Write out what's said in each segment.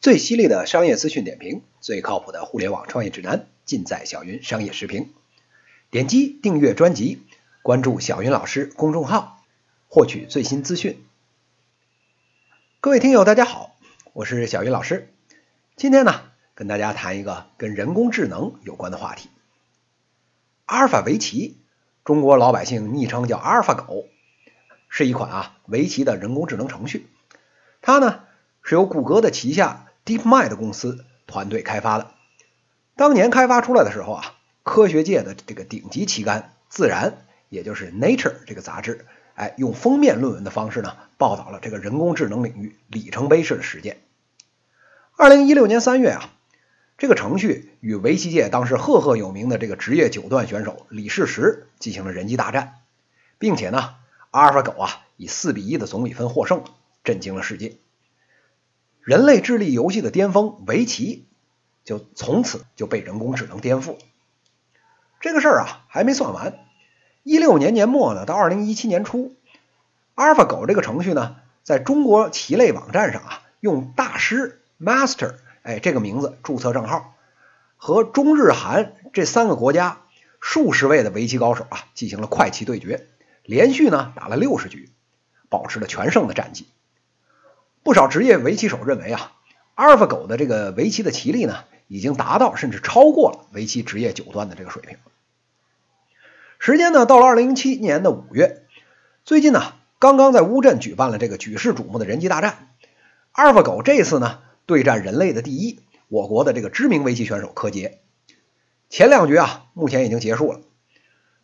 最犀利的商业资讯点评，最靠谱的互联网创业指南，尽在小云商业时评。点击订阅专辑，关注小云老师公众号，获取最新资讯。各位听友，大家好，我是小云老师。今天呢，跟大家谈一个跟人工智能有关的话题。阿尔法围棋，中国老百姓昵称叫阿尔法狗，是一款啊围棋的人工智能程序。它呢是由谷歌的旗下 DeepMind 公司团队开发的。当年开发出来的时候啊，科学界的这个顶级期刊《自然》，也就是 Nature 这个杂志，哎，用封面论文的方式呢，报道了这个人工智能领域里程碑式的实践。二零一六年三月啊，这个程序与围棋界当时赫赫有名的这个职业九段选手李世石进行了人机大战，并且呢，阿尔法狗啊以四比一的总比分获胜，震惊了世界。人类智力游戏的巅峰围棋，就从此就被人工智能颠覆。这个事儿啊还没算完，一六年年末呢，到二零一七年初，阿尔法狗这个程序呢，在中国棋类网站上啊，用大师 Master 哎这个名字注册账号，和中日韩这三个国家数十位的围棋高手啊进行了快棋对决，连续呢打了六十局，保持了全胜的战绩。不少职业围棋手认为啊，阿尔法狗的这个围棋的棋力呢，已经达到甚至超过了围棋职业九段的这个水平。时间呢，到了二零零七年的五月，最近呢，刚刚在乌镇举办了这个举世瞩目的人机大战。阿尔法狗这次呢，对战人类的第一，我国的这个知名围棋选手柯洁。前两局啊，目前已经结束了。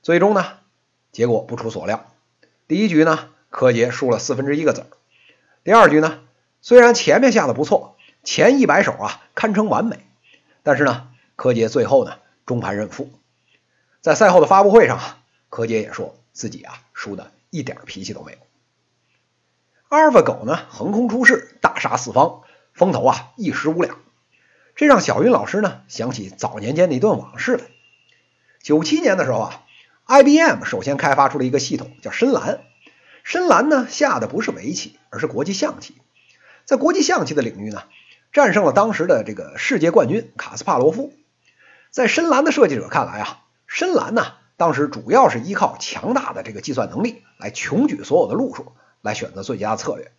最终呢，结果不出所料，第一局呢，柯洁输了四分之一个子儿。第二局呢？虽然前面下的不错，前一百手啊堪称完美，但是呢，柯洁最后呢中盘认负。在赛后的发布会上啊，柯洁也说自己啊输的一点脾气都没有。阿尔法狗呢横空出世，大杀四方，风头啊一时无两。这让小云老师呢想起早年间的一段往事来。九七年的时候啊，IBM 首先开发出了一个系统叫深蓝，深蓝呢下的不是围棋，而是国际象棋。在国际象棋的领域呢，战胜了当时的这个世界冠军卡斯帕罗夫。在深蓝的设计者看来啊，深蓝呢当时主要是依靠强大的这个计算能力来穷举所有的路数，来选择最佳策略。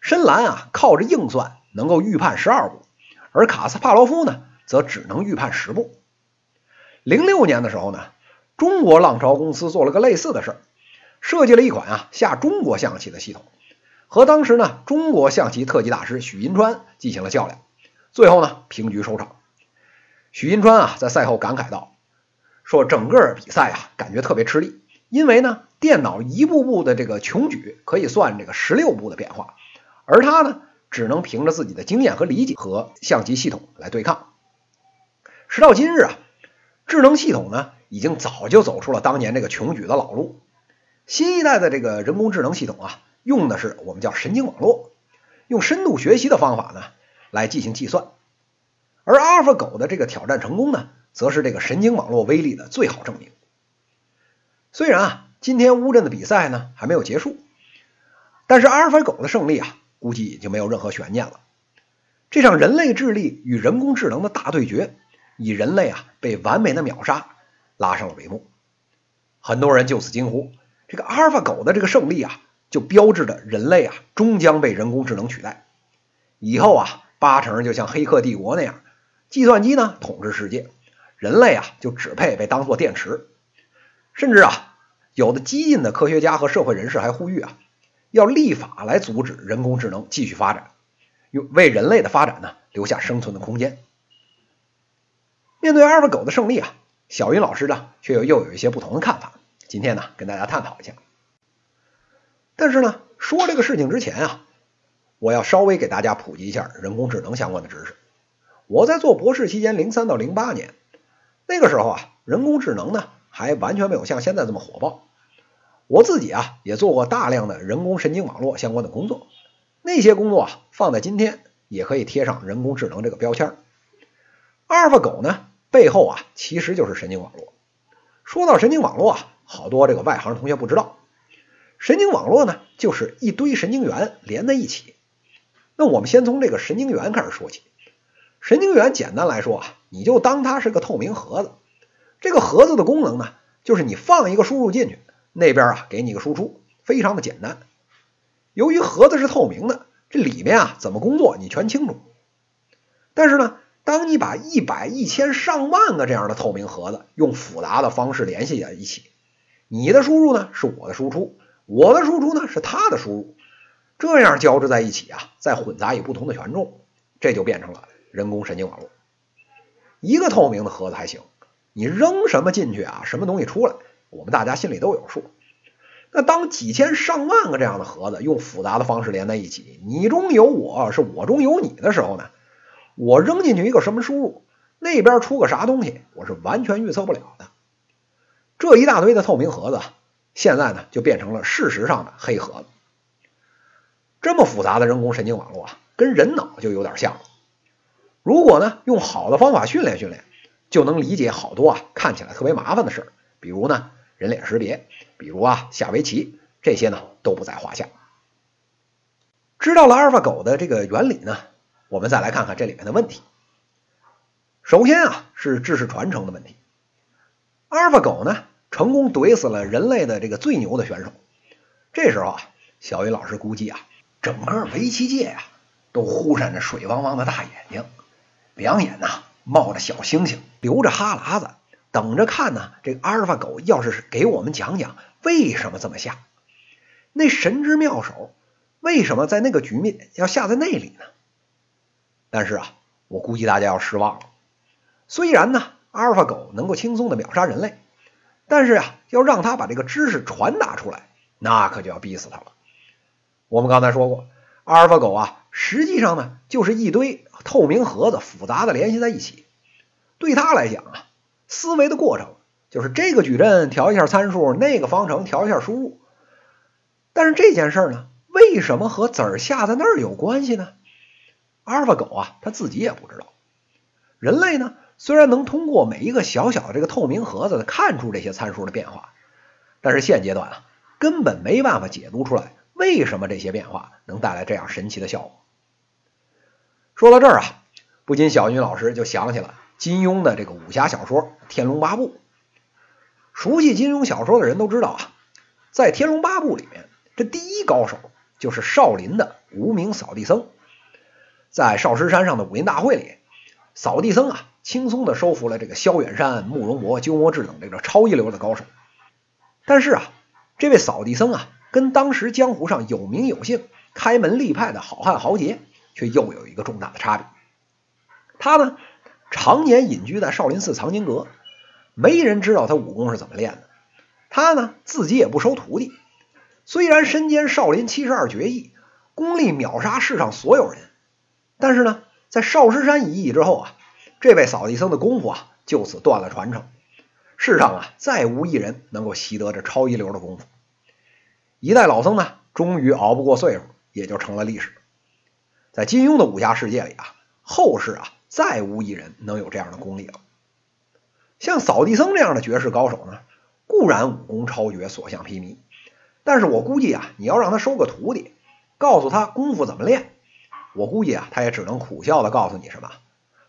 深蓝啊靠着硬算能够预判十二步，而卡斯帕罗夫呢则只能预判十步。零六年的时候呢，中国浪潮公司做了个类似的事儿，设计了一款啊下中国象棋的系统。和当时呢中国象棋特级大师许银川进行了较量，最后呢平局收场。许银川啊在赛后感慨道：“说整个比赛啊感觉特别吃力，因为呢电脑一步步的这个穷举可以算这个十六步的变化，而他呢只能凭着自己的经验和理解和象棋系统来对抗。时到今日啊，智能系统呢已经早就走出了当年这个穷举的老路，新一代的这个人工智能系统啊。”用的是我们叫神经网络，用深度学习的方法呢来进行计算，而阿尔法狗的这个挑战成功呢，则是这个神经网络威力的最好证明。虽然啊，今天乌镇的比赛呢还没有结束，但是阿尔法狗的胜利啊，估计已经没有任何悬念了。这场人类智力与人工智能的大对决，以人类啊被完美的秒杀拉上了帷幕。很多人就此惊呼：这个阿尔法狗的这个胜利啊！就标志着人类啊终将被人工智能取代，以后啊八成就像《黑客帝国》那样，计算机呢统治世界，人类啊就只配被当做电池。甚至啊有的激进的科学家和社会人士还呼吁啊，要立法来阻止人工智能继续发展，为为人类的发展呢留下生存的空间。面对阿尔法狗的胜利啊，小云老师呢却又又有一些不同的看法，今天呢跟大家探讨一下。但是呢，说这个事情之前啊，我要稍微给大家普及一下人工智能相关的知识。我在做博士期间，零三到零八年那个时候啊，人工智能呢还完全没有像现在这么火爆。我自己啊也做过大量的人工神经网络相关的工作，那些工作啊放在今天也可以贴上人工智能这个标签。阿尔法狗呢背后啊其实就是神经网络。说到神经网络啊，好多这个外行同学不知道。神经网络呢，就是一堆神经元连在一起。那我们先从这个神经元开始说起。神经元简单来说啊，你就当它是个透明盒子。这个盒子的功能呢，就是你放一个输入进去，那边啊给你个输出，非常的简单。由于盒子是透明的，这里面啊怎么工作你全清楚。但是呢，当你把一百、一千、上万个这样的透明盒子用复杂的方式联系在一起，你的输入呢是我的输出，我的输出呢是他的输入，这样交织在一起啊，再混杂以不同的权重，这就变成了人工神经网络。一个透明的盒子还行。你扔什么进去啊？什么东西出来？我们大家心里都有数。那当几千上万个这样的盒子用复杂的方式连在一起，你中有我是我中有你的时候呢？我扔进去一个什么输入，那边出个啥东西，我是完全预测不了的。这一大堆的透明盒子，现在呢就变成了事实上的黑盒子。这么复杂的人工神经网络啊，跟人脑就有点像了。如果呢用好的方法训练训练。就能理解好多啊看起来特别麻烦的事儿，比如呢人脸识别，比如啊下围棋，这些呢都不在话下。知道了阿尔法狗的这个原理呢，我们再来看看这里面的问题。首先啊是知识传承的问题。阿尔法狗呢成功怼死了人类的这个最牛的选手，这时候啊小鱼老师估计啊整个围棋界呀都忽闪着水汪汪的大眼睛，两眼呐。冒着小星星，流着哈喇子，等着看呢。这个阿尔法狗要是给我们讲讲为什么这么下，那神之妙手为什么在那个局面要下在那里呢？但是啊，我估计大家要失望了。虽然呢，阿尔法狗能够轻松的秒杀人类，但是啊，要让他把这个知识传达出来，那可就要逼死他了。我们刚才说过，阿尔法狗啊，实际上呢，就是一堆。透明盒子复杂的联系在一起，对他来讲啊，思维的过程就是这个矩阵调一下参数，那个方程调一下输入。但是这件事呢，为什么和子儿下在那儿有关系呢？阿尔法狗啊，他自己也不知道。人类呢，虽然能通过每一个小小的这个透明盒子看出这些参数的变化，但是现阶段啊，根本没办法解读出来为什么这些变化能带来这样神奇的效果。说到这儿啊，不禁小云老师就想起了金庸的这个武侠小说《天龙八部》。熟悉金庸小说的人都知道啊，在《天龙八部》里面，这第一高手就是少林的无名扫地僧。在少师山上的武林大会里，扫地僧啊，轻松的收服了这个萧远山、慕容博、鸠摩智等这个超一流的高手。但是啊，这位扫地僧啊，跟当时江湖上有名有姓、开门立派的好汉豪杰。却又有一个重大的差别，他呢常年隐居在少林寺藏经阁，没人知道他武功是怎么练的。他呢自己也不收徒弟，虽然身兼少林七十二绝艺，功力秒杀世上所有人，但是呢在少师山一役之后啊，这位扫地僧的功夫啊就此断了传承，世上啊再无一人能够习得这超一流的功夫。一代老僧呢终于熬不过岁数，也就成了历史。在金庸的武侠世界里啊，后世啊再无一人能有这样的功力了。像扫地僧这样的绝世高手呢，固然武功超绝，所向披靡，但是我估计啊，你要让他收个徒弟，告诉他功夫怎么练，我估计啊，他也只能苦笑的告诉你什么，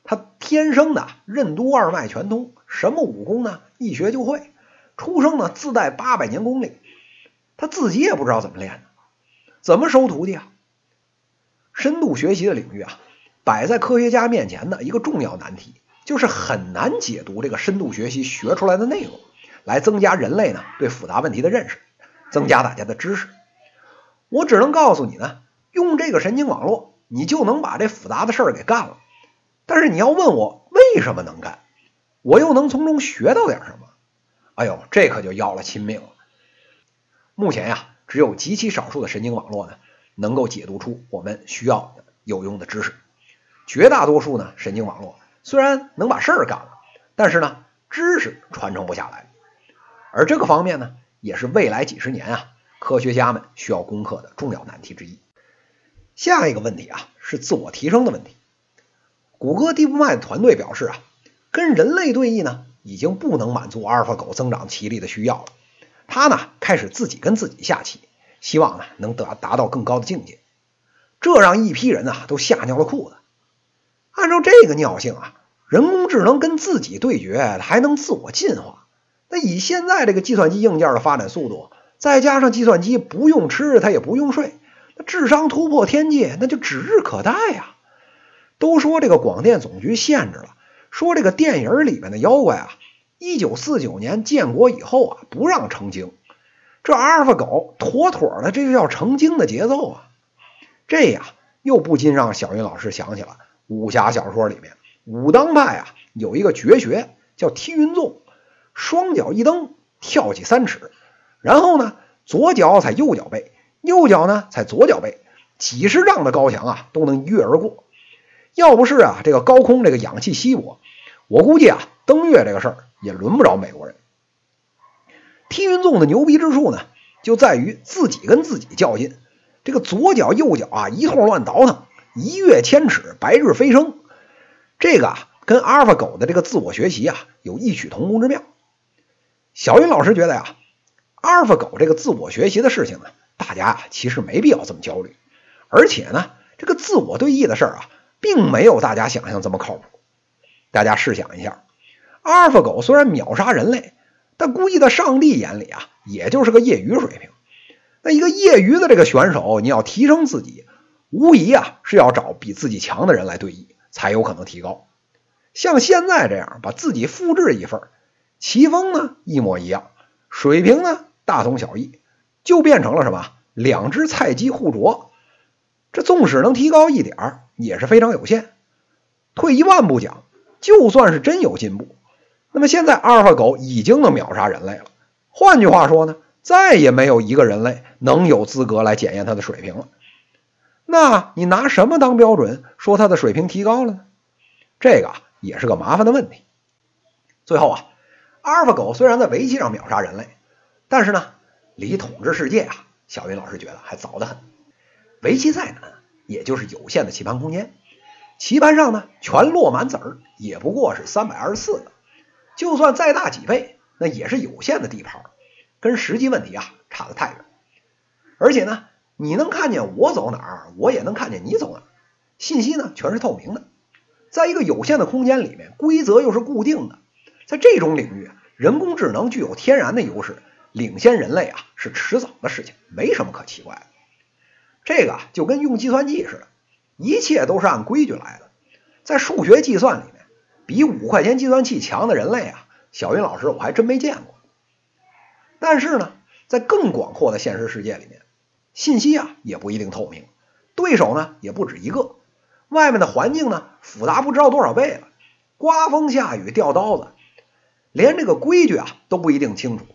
他天生的任督二脉全通，什么武功呢，一学就会，出生呢自带八百年功力，他自己也不知道怎么练的，怎么收徒弟啊？深度学习的领域啊，摆在科学家面前的一个重要难题，就是很难解读这个深度学习学出来的内容，来增加人类呢对复杂问题的认识，增加大家的知识。我只能告诉你呢，用这个神经网络，你就能把这复杂的事儿给干了。但是你要问我为什么能干，我又能从中学到点什么？哎呦，这可就要了亲命了。目前呀，只有极其少数的神经网络呢。能够解读出我们需要的有用的知识，绝大多数呢神经网络虽然能把事儿干了，但是呢知识传承不下来，而这个方面呢也是未来几十年啊科学家们需要攻克的重要难题之一。下一个问题啊是自我提升的问题。谷歌 DeepMind 团队表示啊，跟人类对弈呢已经不能满足阿尔法狗增长棋力的需要了，他呢开始自己跟自己下棋。希望呢能达达到更高的境界。这让一批人啊都吓尿了裤子。按照这个尿性啊，人工智能跟自己对决还能自我进化？那以现在这个计算机硬件的发展速度，再加上计算机不用吃它也不用睡，那智商突破天际那就指日可待呀！都说这个广电总局限制了，说这个电影里面的妖怪啊，一九四九年建国以后啊不让成精。这阿尔法狗妥妥的，这就叫成精的节奏啊！这呀，又不禁让小云老师想起了武侠小说里面武当派啊有一个绝学叫踢云纵，双脚一蹬，跳起三尺，然后呢，左脚踩右脚背，右脚呢踩左脚背，几十丈的高墙啊都能一跃而过。要不是啊这个高空这个氧气稀薄，我估计啊登月这个事儿也轮不着美国人。踢云纵的牛逼之处呢，就在于自己跟自己较劲，这个左脚右脚啊一通乱倒腾，一跃千尺，白日飞升。这个啊跟阿尔法狗的这个自我学习啊有异曲同工之妙。小云老师觉得呀，阿尔法狗这个自我学习的事情呢，大家啊其实没必要这么焦虑，而且呢，这个自我对弈的事儿啊，并没有大家想象这么靠谱。大家试想一下，阿尔法狗虽然秒杀人类。但估计在上帝眼里啊，也就是个业余水平。那一个业余的这个选手，你要提升自己，无疑啊是要找比自己强的人来对弈，才有可能提高。像现在这样把自己复制一份，棋风呢一模一样，水平呢大同小异，就变成了什么？两只菜鸡互啄。这纵使能提高一点也是非常有限。退一万步讲，就算是真有进步。那么现在阿尔法狗已经能秒杀人类了。换句话说呢，再也没有一个人类能有资格来检验它的水平了。那你拿什么当标准说它的水平提高了呢？这个也是个麻烦的问题。最后啊，阿尔法狗虽然在围棋上秒杀人类，但是呢，离统治世界啊，小云老师觉得还早得很。围棋再难，也就是有限的棋盘空间，棋盘上呢全落满子儿，也不过是三百二十四个。就算再大几倍，那也是有限的地盘，跟实际问题啊差得太远。而且呢，你能看见我走哪儿，我也能看见你走哪儿，信息呢全是透明的。在一个有限的空间里面，规则又是固定的，在这种领域，人工智能具有天然的优势，领先人类啊是迟早的事情，没什么可奇怪的。这个就跟用计算机似的，一切都是按规矩来的，在数学计算里面。比五块钱计算器强的人类啊，小云老师我还真没见过。但是呢，在更广阔的现实世界里面，信息啊也不一定透明，对手呢也不止一个，外面的环境呢复杂不知道多少倍了，刮风下雨掉刀子，连这个规矩啊都不一定清楚。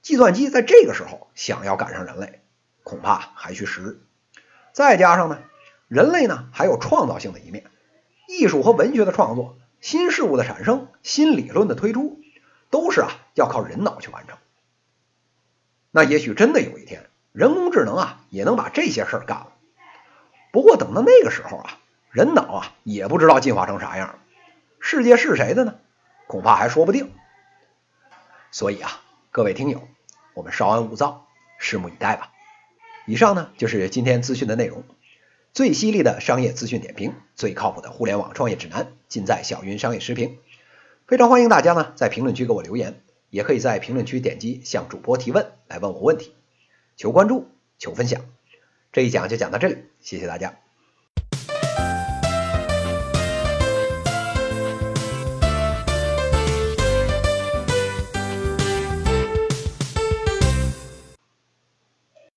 计算机在这个时候想要赶上人类，恐怕还需时日。再加上呢，人类呢还有创造性的一面。艺术和文学的创作，新事物的产生，新理论的推出，都是啊要靠人脑去完成。那也许真的有一天，人工智能啊也能把这些事儿干了。不过等到那个时候啊，人脑啊也不知道进化成啥样，世界是谁的呢？恐怕还说不定。所以啊，各位听友，我们稍安勿躁，拭目以待吧。以上呢就是今天资讯的内容。最犀利的商业资讯点评，最靠谱的互联网创业指南，尽在小云商业时评。非常欢迎大家呢在评论区给我留言，也可以在评论区点击向主播提问来问我问题，求关注，求分享。这一讲就讲到这里，谢谢大家。